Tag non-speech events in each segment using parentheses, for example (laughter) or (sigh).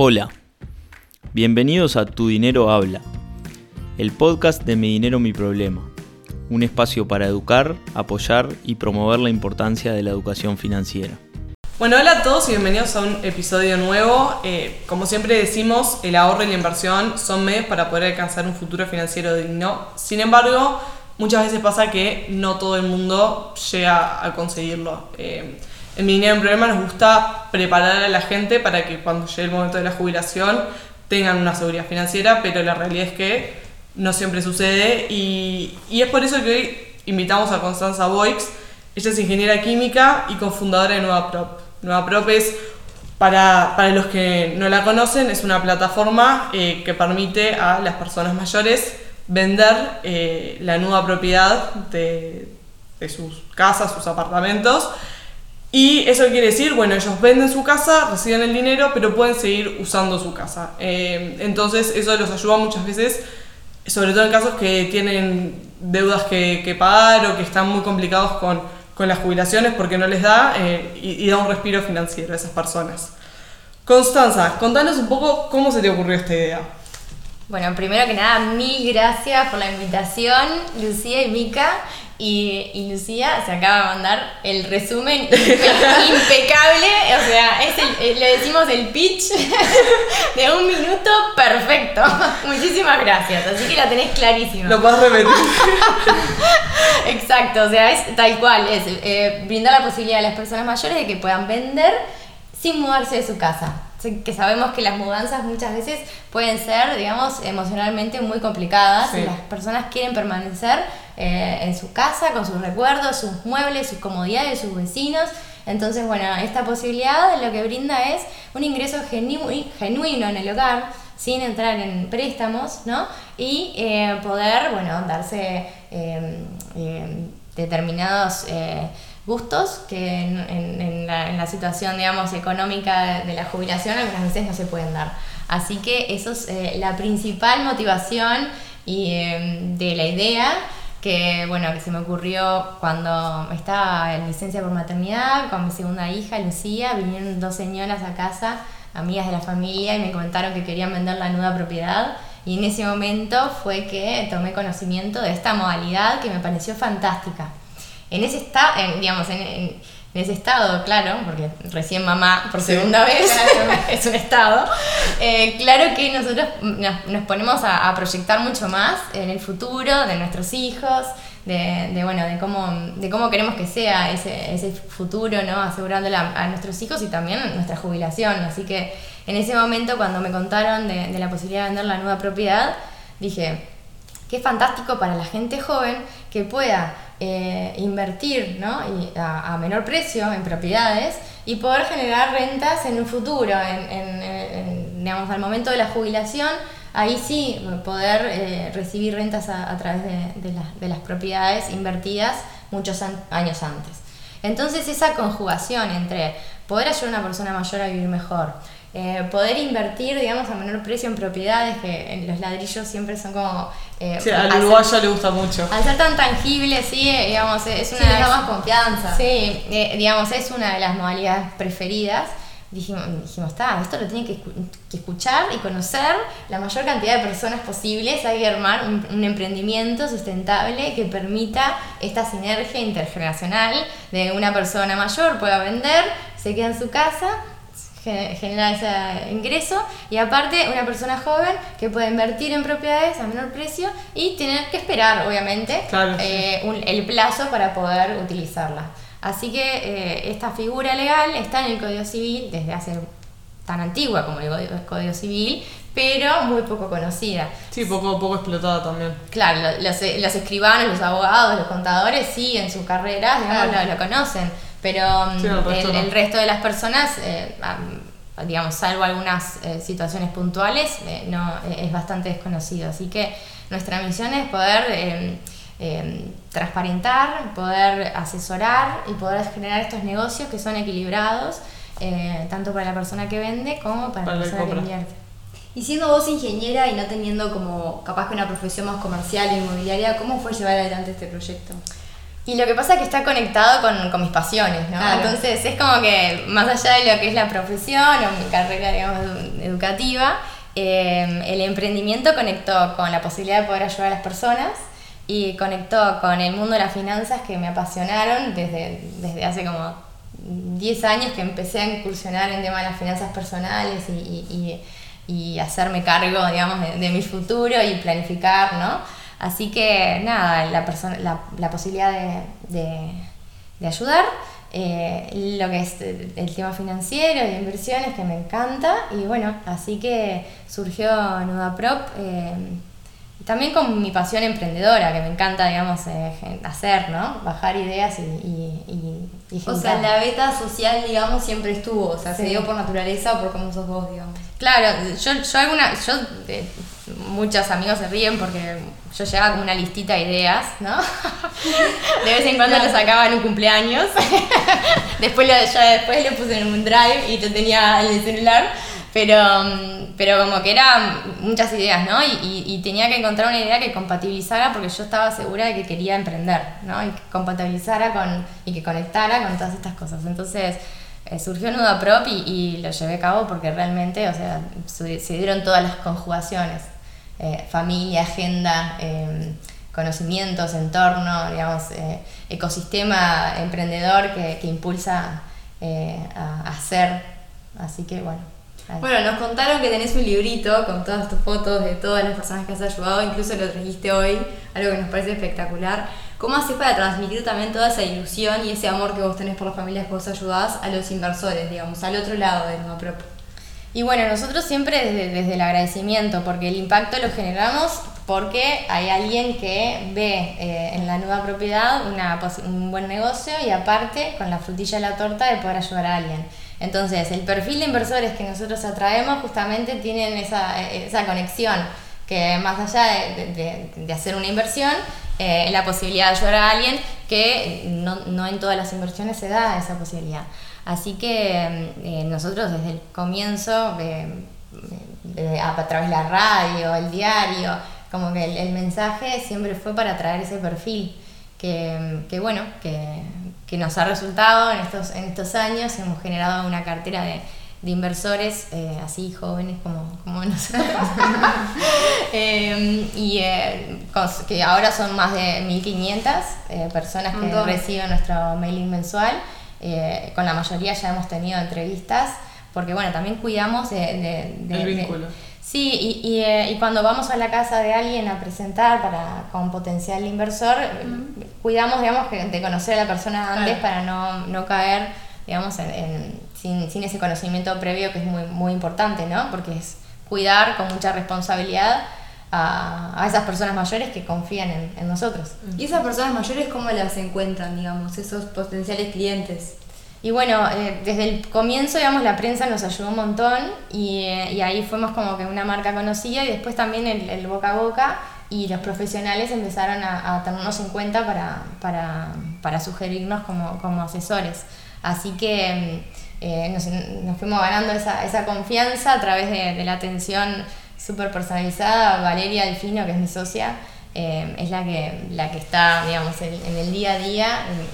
Hola, bienvenidos a Tu Dinero Habla, el podcast de Mi Dinero Mi Problema, un espacio para educar, apoyar y promover la importancia de la educación financiera. Bueno, hola a todos y bienvenidos a un episodio nuevo. Eh, como siempre decimos, el ahorro y la inversión son medios para poder alcanzar un futuro financiero digno. Sin embargo, muchas veces pasa que no todo el mundo llega a conseguirlo. Eh, en mi dinero en problema nos gusta preparar a la gente para que cuando llegue el momento de la jubilación tengan una seguridad financiera, pero la realidad es que no siempre sucede y, y es por eso que hoy invitamos a Constanza Boix. Ella es ingeniera química y cofundadora de Nueva Prop. Nueva Prop es, para, para los que no la conocen, es una plataforma eh, que permite a las personas mayores vender eh, la nueva propiedad de, de sus casas, sus apartamentos, y eso quiere decir, bueno, ellos venden su casa, reciben el dinero, pero pueden seguir usando su casa. Eh, entonces eso los ayuda muchas veces, sobre todo en casos que tienen deudas que, pagar o que están muy complicados con, con las jubilaciones porque no les da eh, y, y, da un respiro financiero a esas personas. Constanza, contanos un poco cómo se te ocurrió esta idea. Bueno, primero que nada, mil gracias por la invitación, Lucía y Mica. Y, y, Lucía se acaba de mandar el resumen (laughs) impecable, o sea, es el, le decimos el pitch (laughs) de un minuto perfecto. (laughs) Muchísimas gracias, así que la tenés clarísima. Lo puedes repetir. Exacto, o sea, es tal cual, es eh, brindar la posibilidad a las personas mayores de que puedan vender sin mudarse de su casa que sabemos que las mudanzas muchas veces pueden ser, digamos, emocionalmente muy complicadas. Sí. Las personas quieren permanecer eh, en su casa, con sus recuerdos, sus muebles, sus comodidades, sus vecinos. Entonces, bueno, esta posibilidad lo que brinda es un ingreso genu genuino en el hogar, sin entrar en préstamos, ¿no? Y eh, poder, bueno, darse eh, determinados gustos que en, en, en, la, en, la, situación, digamos, económica de la jubilación algunas veces no se pueden dar. Así que eso es eh, la principal motivación y, eh, de la idea que, bueno, que se me ocurrió cuando estaba en licencia por maternidad con mi segunda hija, Lucía, vinieron dos señoras a casa, amigas de la familia, y me comentaron que querían vender la nueva propiedad. Y en ese momento fue que tomé conocimiento de esta modalidad que me pareció fantástica en ese estado, digamos, en, en, ese estado, claro, porque recién mamá por segunda sí, vez (laughs) claro. es un estado, eh, claro que nosotros nos, nos ponemos a, a, proyectar mucho más en el futuro de nuestros hijos, de, de, bueno, de cómo, de cómo queremos que sea ese, ese futuro, ¿no? Asegurándole a, a, nuestros hijos y también nuestra jubilación. Así que en ese momento cuando me contaron de, de la posibilidad de vender la nueva propiedad, dije, qué fantástico para la gente joven que pueda eh, invertir ¿no? y a, menor precio en propiedades y poder generar rentas en un futuro, en, digamos, al momento de la jubilación, ahí sí poder eh, recibir rentas a, través de, de, la, de, las propiedades invertidas muchos años antes. Entonces esa conjugación entre poder ayudar a una persona mayor a vivir mejor, eh, poder invertir, digamos, a menor precio en propiedades, que en los ladrillos siempre son como... Eh, sí, al uruguayo ser, le gusta mucho. Al ser tan tangible, sí, digamos, es una sí, de las... más confianza. Sí, eh, digamos, es una de las modalidades preferidas. Dijimos, dijimos, está, esto lo tiene que, que, escuchar y conocer la mayor cantidad de personas posibles. Hay que armar un, un emprendimiento sustentable que permita esta sinergia intergeneracional de una persona mayor pueda vender, se queda en su casa genera ese ingreso y aparte una persona joven que puede invertir en propiedades a menor precio y tener que esperar obviamente claro, eh, un, el plazo para poder utilizarla. Así que eh, esta figura legal está en el Código Civil desde hace tan antigua como el Código Civil, pero muy poco conocida. Sí, poco, poco explotada también. Claro, los, los escribanos, los abogados, los contadores sí en su carrera digamos, lo, lo conocen pero sí, el, resto, el, no. el, resto de las personas, eh, digamos, salvo algunas eh, situaciones puntuales, eh, no es bastante desconocido. Así que nuestra misión es poder eh, transparentar, poder asesorar y poder generar estos negocios que son equilibrados, tanto para la persona que vende como para, para la persona que invierte. Y siendo vos ingeniera y no teniendo como capaz que una profesión más comercial e inmobiliaria, ¿cómo fue llevar adelante este proyecto? Y lo que pasa es que está conectado con, con mis pasiones, ¿no? Claro. Entonces es como que más allá de lo que es la profesión o mi carrera, digamos, educativa, eh, el emprendimiento conectó con la posibilidad de poder ayudar a las personas y conectó con el mundo de las finanzas que me apasionaron desde, desde hace como 10 años que empecé a incursionar en tema de las finanzas personales y, y- y- y hacerme cargo, digamos, de, de mi futuro y planificar, ¿no? Así que nada, la, persona, la, la posibilidad de, de- de ayudar, eh, lo que es el el tema financiero y inversiones que me encanta y bueno, así que surgió Nudaprop. Eh, también con mi pasión emprendedora, que me encanta, digamos, eh, hacer, ¿no? Bajar ideas y, y, y, y O sea, la beta social, digamos, siempre estuvo. O sea, se dio por naturaleza o por cómo sos vos, digamos. Claro, yo, yo alguna, yo, eh, muchos amigos se ríen porque yo llevaba como una listita de ideas, ¿no? (laughs) De vez en cuando lo sacaba en un cumpleaños. (laughs) después lo, ya después lo puse en un drive y lo tenía en el celular. Pero, pero como que eran muchas ideas, ¿no? Y, tenía que encontrar una idea que compatibilizara porque yo estaba segura de que quería emprender, ¿no? Y que compatibilizara con, y que conectara con todas estas cosas. Entonces, eh, surgió Nuda Prop y, y lo llevé a cabo porque realmente, o sea, se, se dieron todas las conjugaciones. Eh, familia, agenda, eh, conocimientos, entorno, digamos, eh, ecosistema emprendedor que, que impulsa eh, a, a hacer. Así que bueno. ahí. Bueno, nos contaron que tenés un librito con todas tus fotos de todas las personas que has ayudado, incluso lo trajiste hoy, algo que nos parece espectacular. ¿Cómo haces para transmitir también toda esa ilusión y ese amor que vos tenés por las familias que vos ayudás a los inversores, digamos, al otro lado de Nueva Prop? Y bueno, nosotros siempre desde, desde el agradecimiento, porque el impacto lo generamos porque hay alguien que ve eh, en la nueva propiedad una un buen negocio y aparte con la frutilla de la torta de poder ayudar a alguien. Entonces, el perfil de inversores que nosotros atraemos justamente tienen esa, eh, esa conexión, que más allá de- de- de hacer una inversión, eh, la posibilidad de ayudar a alguien que no, no en todas las inversiones se da esa posibilidad. Así que eh, nosotros desde el comienzo, eh, eh, a, a través de la radio, el diario, como que el, el mensaje siempre fue para traer ese perfil que, que bueno, que, que nos ha resultado en estos, en estos años, hemos generado una cartera de, de inversores eh, así jóvenes como, como nosotros. (laughs) Eh, y que ahora son más de 1500 eh, personas que reciben nuestro mailing mensual. Eh, con la mayoría ya hemos tenido entrevistas, porque bueno, también cuidamos de... de- de- El de- vínculo. sí, y, y, eh, y cuando vamos a la casa de alguien a presentar para, con potencial inversor, cuidamos, digamos, de conocer a la persona antes Claro. para no, no caer, digamos, en, en- sin, sin ese conocimiento previo que es muy, muy importante, ¿no? Porque es cuidar con mucha responsabilidad a, a esas personas mayores que confían en, en nosotros. ¿Y esas personas mayores cómo las encuentran, digamos, esos potenciales clientes? Y bueno, eh, desde el comienzo, digamos, la prensa nos ayudó un montón y, eh, y ahí fuimos como que una marca conocida y después también el, el boca a boca y los profesionales empezaron a, a tenernos en cuenta para, para, para sugerirnos como, como asesores. Así que mm, eh, nos, nos fuimos ganando esa, esa confianza a través de, de la atención súper personalizada. Valeria Delfino, que es mi socia, eh, es la que, la que está, digamos, en, en el día a día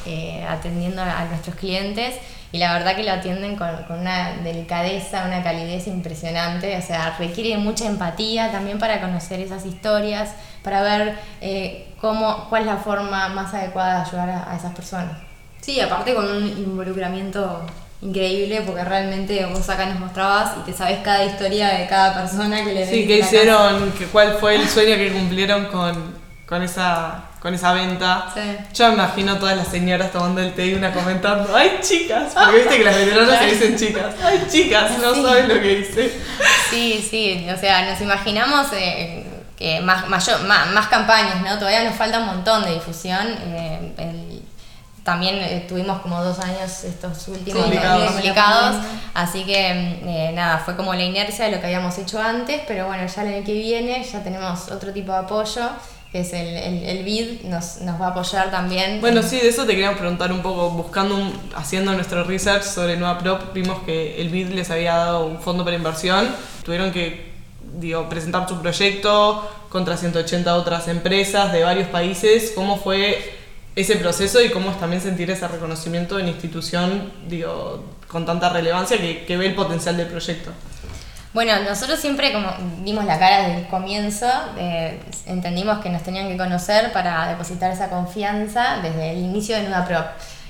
eh, atendiendo a, nuestros clientes y la verdad que lo atienden con, con una delicadeza, una calidez impresionante, o sea, requiere mucha empatía también para conocer esas historias, para ver eh, cómo, cuál es la forma más adecuada de ayudar a, a esas personas. Sí, aparte con un involucramiento increíble, porque realmente vos acá nos mostrabas y te sabes cada historia de cada persona que le Sí, ¿qué hicieron? ¿Qué- ¿Cuál fue el (laughs) sueño que cumplieron con, con, esa, con esa venta? Sí. Yo me imagino todas las señoras tomando el té y una comentando, ¡ay chicas! Porque (laughs) viste que las veteranas se dicen chicas, ¡ay chicas! No Sí. saben lo que hice. Sí, sí, o sea, nos imaginamos eh, que más, mayor- más, más campañas, ¿no? Todavía nos falta un montón de difusión. eh, el- también eh, tuvimos como dos años estos últimos Complicados. complicados, así que eh, nada, fue como la inercia de lo que habíamos hecho antes, pero bueno, ya el año que viene ya tenemos otro tipo de apoyo, que es el, el, el BID, nos, nos va a apoyar también. Bueno, sí, de eso te queríamos preguntar un poco, buscando, un- haciendo nuestro research sobre Nueva Prop, vimos que el BID les había dado un fondo para inversión, tuvieron que digo, presentar su proyecto contra 180 otras empresas de varios países. ¿Cómo fue ese proceso y cómo es también sentir ese reconocimiento en institución, digo, con tanta relevancia que, que ve el potencial del proyecto. Bueno, nosotros siempre como dimos la cara desde el comienzo, eh, entendimos que nos tenían que conocer para depositar esa confianza desde el inicio de Nuda Prop.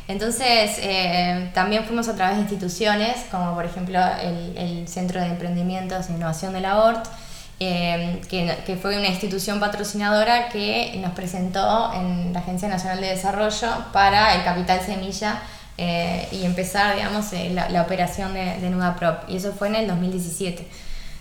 Entonces, eh, también fuimos a través de instituciones, como por ejemplo el, el Centro de Emprendimientos e Innovación de la ORT, eh, que, que, fue una institución patrocinadora que nos presentó en la Agencia Nacional de Desarrollo para el Capital Semilla eh, y empezar, digamos, eh, la, la, operación de, de Nuda Prop. Y eso fue en el 2017.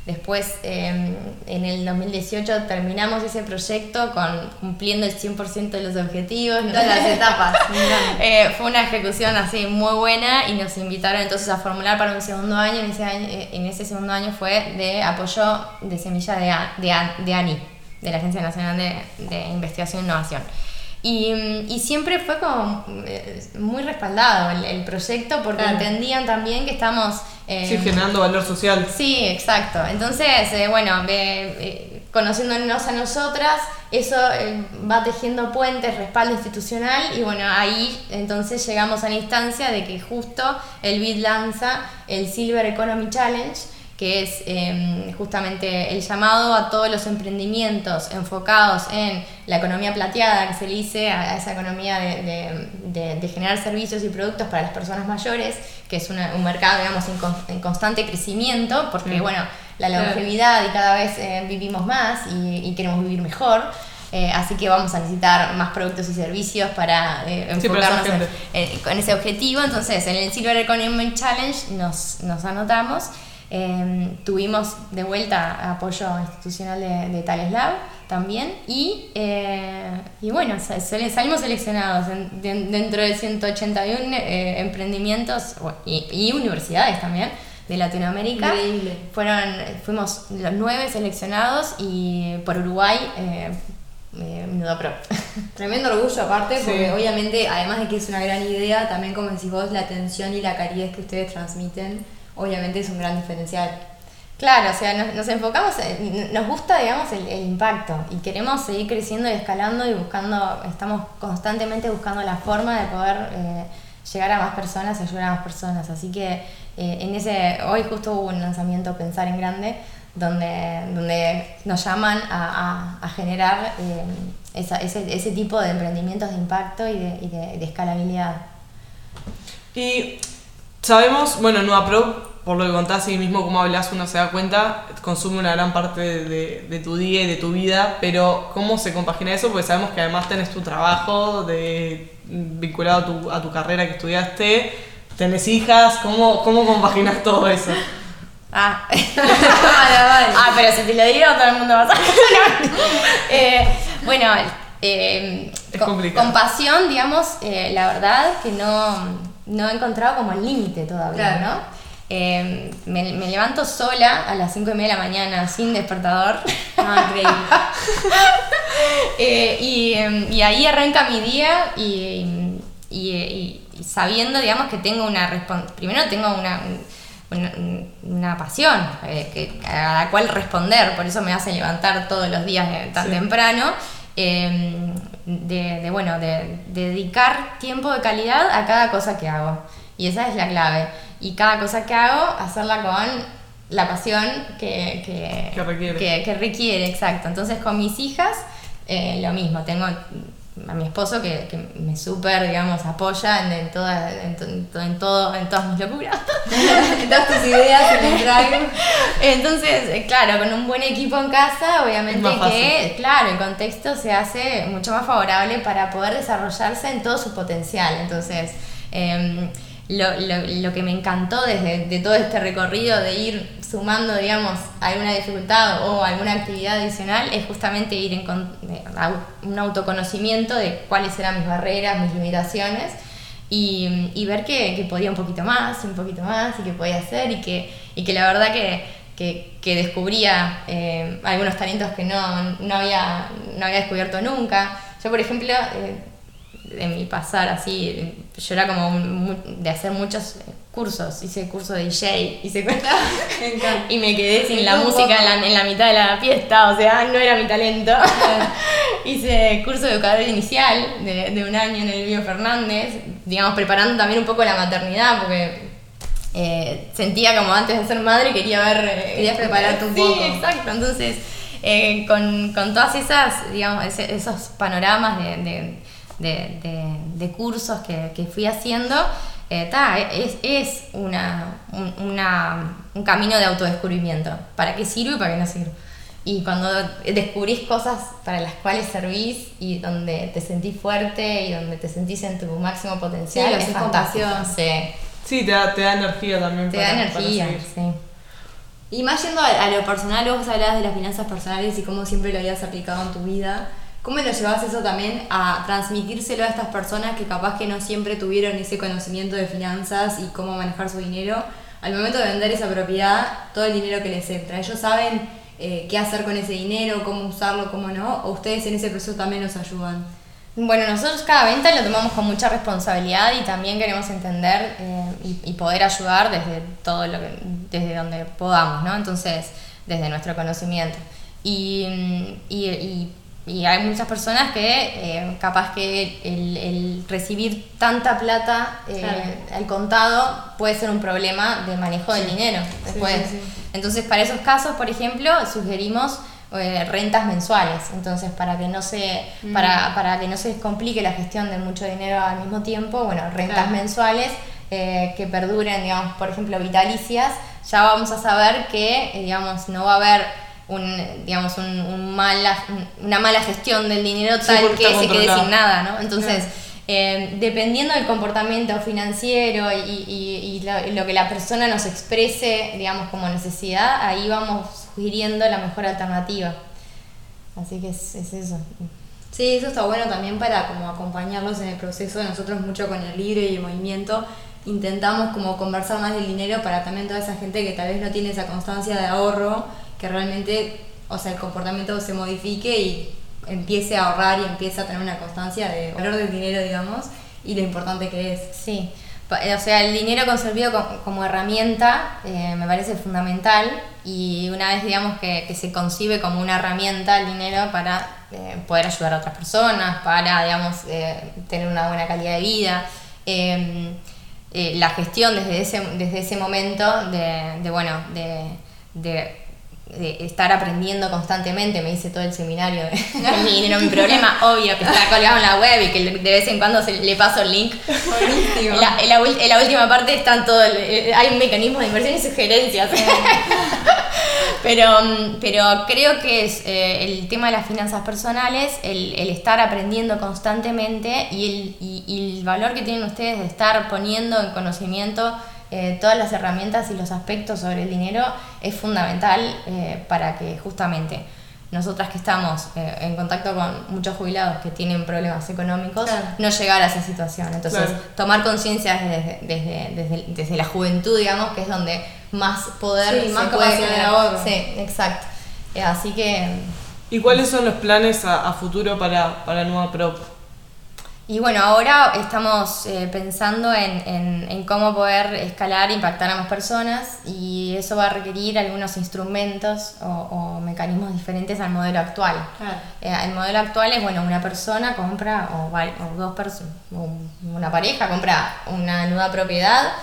Después, eh, en el 2018, terminamos ese proyecto con cumpliendo el 100% de los objetivos. Todas las etapas. (laughs) eh, fue una ejecución así muy buena y nos invitaron entonces a formular para un segundo año. En ese, año, en ese segundo año fue de apoyo de semilla de, de, de ANI, de la Agencia Nacional de, de Investigación e Innovación. Y, y, siempre fue como eh, muy respaldado el, el proyecto porque claro. entendían también que estamos... Eh, sí, generando valor social. Sí, exacto. Entonces, eh, bueno, eh, conociéndonos a nosotras, eso va tejiendo puentes, respaldo institucional y bueno, ahí entonces llegamos a la instancia de que justo el BID lanza el Silver Economy Challenge que es eh, justamente el llamado a todos los emprendimientos enfocados en la economía plateada, que se le dice a, esa economía de, de, de, de, generar servicios y productos para las personas mayores, que es una, un mercado, digamos, en, con, en, constante crecimiento, porque, mm. bueno, la longevidad y cada vez eh, vivimos más y, y, queremos vivir mejor. Eh, así que vamos a necesitar más productos y servicios para eh, enfocarnos sí, en, en, ese objetivo. Entonces, en el Silver Economy Challenge nos, nos anotamos. Eh, tuvimos de vuelta apoyo institucional de, de Tales Lab también y, eh, y bueno, salimos seleccionados en, de, dentro de 181 eh, emprendimientos y, y, universidades también de Latinoamérica. Increíble. Fueron, fuimos los nueve seleccionados y por Uruguay eh, Nuda Pro. (laughs) Tremendo orgullo aparte, sí. porque obviamente, además de que es una gran idea, también como decís vos, la atención y la calidez que ustedes transmiten obviamente es un gran diferencial. Claro, o sea, nos, nos enfocamos, en, nos gusta, digamos, el, el, impacto y queremos seguir creciendo y escalando y buscando, estamos constantemente buscando la forma de poder eh, llegar a más personas y ayudar a más personas. Así que eh, en ese, hoy justo hubo un lanzamiento Pensar en Grande, donde, donde nos llaman a, a, a generar eh, esa, ese, ese tipo de emprendimientos de impacto y de, y de, de escalabilidad. Y Sabemos, bueno, Nueva Pro, por lo que contás y mismo como hablas, uno se da cuenta, consume una gran parte de, de, de, tu día y de tu vida, pero ¿cómo se compagina eso? Porque sabemos que además tenés tu trabajo de, vinculado a tu, a tu carrera que estudiaste, tenés hijas, ¿cómo, cómo compaginas todo eso? Ah. (laughs) ah, pero si te lo digo, todo el mundo va a saber. (laughs) eh, bueno, eh, es con, complicado. compasión, digamos, eh, la verdad que no no he encontrado como el límite todavía, claro. ¿no? Eh, me, me, levanto sola a las 5 y media de la mañana sin despertador. Ah, increíble. (laughs) eh, y, y, ahí arranca mi día y, y, y sabiendo, digamos, que tengo una Primero tengo una, una, una pasión eh, que, a la cual responder, por eso me hace levantar todos los días tan sí. temprano. Eh, de, de, bueno, de, de, dedicar tiempo de calidad a cada cosa que hago. Y esa es la clave. Y cada cosa que hago, hacerla con la pasión que, que, que requiere. Que, que, requiere. exacto. Entonces con mis hijas, eh, lo mismo. Tengo a mi esposo que, que me súper, digamos, apoya en, en, toda, en, to, en, todo, en todas mis locuras. en (laughs) todas tus ideas, en el drive. Entonces, eh, claro, con un buen equipo en casa, obviamente que, claro, el contexto se hace mucho más favorable para poder desarrollarse en todo su potencial. Entonces, eh, lo, lo, lo, que me encantó desde de todo este recorrido de ir sumando, digamos, alguna dificultad o alguna actividad adicional es justamente ir en un autoconocimiento de cuáles eran mis barreras, mis limitaciones y, y ver que, que, podía un poquito más, un poquito más y que podía hacer y que, y que la verdad que, que, que descubría eh, algunos talentos que no, no, había, no había descubierto nunca. Yo, por ejemplo, eh, de mi pasar así, yo era como un, de hacer muchos cursos, hice curso de DJ, hice (laughs) y me quedé sin la música en la, en la, mitad de la fiesta, o sea, no era mi talento. (laughs) hice curso de educador inicial de, de un año en el Bio Fernández, digamos, preparando también un poco la maternidad, porque eh, sentía como antes de ser madre quería ver... eh, Querías prepararte un sí, poco. exacto. Entonces, eh, con, con todas esas, digamos, ese- esos panoramas de, de, de- de- de cursos que, que fui haciendo, eh, ta, es, es una, un, una- un camino de autodescubrimiento. ¿Para qué sirve y para qué no sirve? Y cuando descubrís cosas para las cuales servís y donde te sentís fuerte y donde te sentís en tu máximo potencial, Sí, es fantástico. pasión. Sí, Sí, te da, te da energía también. te para- da energía. Sí. Y más yendo a, a lo personal, vos hablabas de las finanzas personales y cómo siempre lo habías aplicado en tu vida. ¿Cómo lo llevas eso también a transmitírselo a estas personas que capaz que no siempre tuvieron ese conocimiento de finanzas y cómo manejar su dinero? Al momento de vender esa propiedad, todo el dinero que les entra, ¿ellos saben eh, qué hacer con ese dinero, cómo usarlo, cómo no? ¿O ustedes en ese proceso también los ayudan? Bueno, nosotros cada venta lo tomamos con mucha responsabilidad y también queremos entender eh, y, y poder ayudar desde todo lo que, desde donde podamos, ¿no? Entonces, desde nuestro conocimiento. Y, mm, y, y- y hay muchas personas que eh, capaz que el, el recibir tanta plata eh, Claro. al contado puede ser un problema de manejo del dinero después. sí, sí. Entonces, para esos casos, por ejemplo, sugerimos eh, rentas mensuales. Entonces, para que no se para, para que no se complique la gestión de mucho dinero al mismo tiempo, bueno, rentas Claro. mensuales eh, que perduren, digamos, por ejemplo, vitalicias, ya vamos a saber que, digamos, no va a haber un, digamos, un, un mala, un- una mala gestión del dinero Sí, tal que se quede sin nada, ¿no? Entonces, eh, dependiendo del comportamiento financiero y, y- y lo, lo que la persona nos exprese, digamos, como necesidad, ahí vamos sugiriendo la mejor alternativa. Así que es, es eso. Sí, eso está bueno también para como acompañarlos en el proceso. Nosotros mucho con el libro y el movimiento intentamos como conversar más del dinero para también toda esa gente que tal vez no tiene esa constancia de ahorro, que realmente, o sea, el comportamiento se modifique y empiece a ahorrar y empiece a tener una constancia de valor del dinero, digamos, y lo importante que es. Sí, eh, o sea, el dinero conservado co- como herramienta eh, me parece fundamental y una vez, digamos, que, se concibe como una herramienta el dinero para eh, poder ayudar a otras personas, para, digamos, tener una buena calidad de vida. eh, la gestión desde ese, desde ese momento de, bueno, de- de estar aprendiendo constantemente, me hice todo el seminario de mi dinero, mi problema, (laughs) obvio, que está colgado en la web y que de vez en cuando se, le paso el link. Buenísimo. La, en la en la última parte están todo, el- eh, hay un mecanismo de inversión y sugerencias. (laughs) pero, mm, pero creo que es eh, el tema de las finanzas personales, el, el estar aprendiendo constantemente y el, y- y el valor que tienen ustedes de estar poniendo en conocimiento eh, todas las herramientas y los aspectos sobre el dinero es fundamental eh, para que justamente nosotras que estamos eh, en contacto con muchos jubilados que tienen problemas económicos, Claro. no llegar a esa situación. Entonces, Claro. tomar conciencia desde, desde, desde, desde la juventud, digamos, que es donde más poder Sí, se más puede capacidad de generar. ahorro. Sí, exacto. Eh, Así que, ¿Y cuáles son los planes a, a futuro para, para Nueva Prop? Y bueno, ahora estamos eh, pensando en, en, en cómo poder escalar e impactar a más personas y eso va a requerir algunos instrumentos o, o mecanismos diferentes al modelo actual. Claro. Eh, el modelo actual es, bueno, una persona compra, o, o dos personas, una pareja compra una nueva propiedad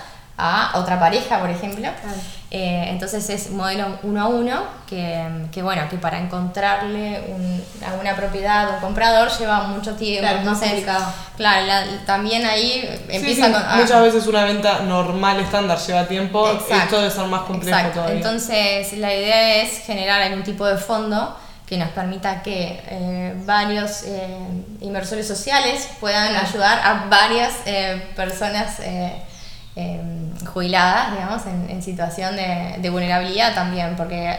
a otra pareja, por ejemplo. Claro. Eh, entonces es modelo uno a uno, que, que bueno, que para encontrarle un- a una propiedad, un comprador, lleva mucho tiempo. Claro, entonces, complicado. Claro, la- también ahí Sí, empieza sí, con... ah, muchas veces una venta normal, estándar, lleva tiempo. Exacto. Esto debe ser más complejo Exacto. todavía. Entonces, la idea es generar algún tipo de fondo que nos permita que eh, varios eh, inversores sociales puedan ayudar a varias eh, personas eh, eh, jubiladas, digamos, en, en situación de, de vulnerabilidad también, porque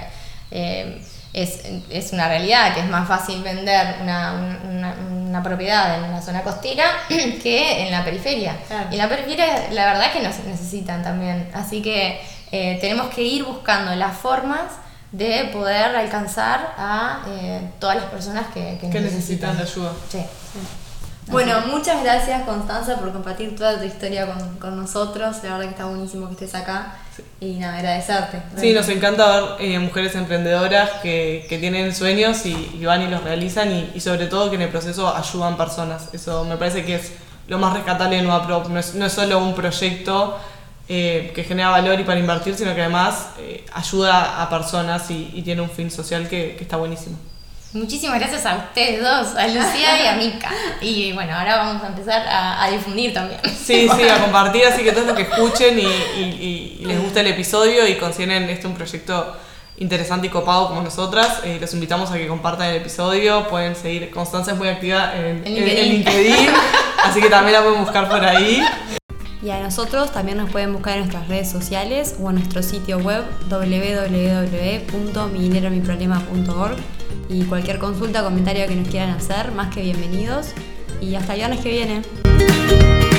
eh, es, es una realidad que es más fácil vender una, una- una propiedad en una zona costera (clears throat) que en la periferia. Claro. Y en la periferia, la verdad es que nos necesitan también. Así que eh, tenemos que ir buscando las formas de poder alcanzar a eh, todas las personas que, que que necesitan de ayuda. Sí. Bueno, muchas gracias Constanza por compartir toda tu historia con, con nosotros. La verdad que está buenísimo que estés acá. Y nada, agradecerte. Sí, nos encanta ver eh, mujeres emprendedoras que, que tienen sueños y, y van y los realizan y, y sobre todo que en el proceso ayudan personas. Eso me parece que es lo más rescatable de Nueva Prop. No es, no es solo un proyecto eh, que genera valor y para invertir, sino que además eh, ayuda a personas y, y tiene un fin social que, que está buenísimo. Muchísimas gracias a ustedes dos, a Lucía y a Mica. Y bueno, ahora vamos a empezar a, a difundir también. Sí, sí, a compartir, así que todos los que escuchen y, y- y les gusta el episodio y consideren este un proyecto interesante y copado como nosotras, eh, los invitamos a que compartan el episodio, pueden seguir, Constanza es muy activa en, En en- LinkedIn. en LinkedIn, así que también la pueden buscar por ahí. Y a nosotros también nos pueden buscar en nuestras redes sociales o en nuestro sitio web www.midineromiproblema.org y cualquier consulta o comentario que nos quieran hacer, más que bienvenidos. Y hasta el viernes que viene.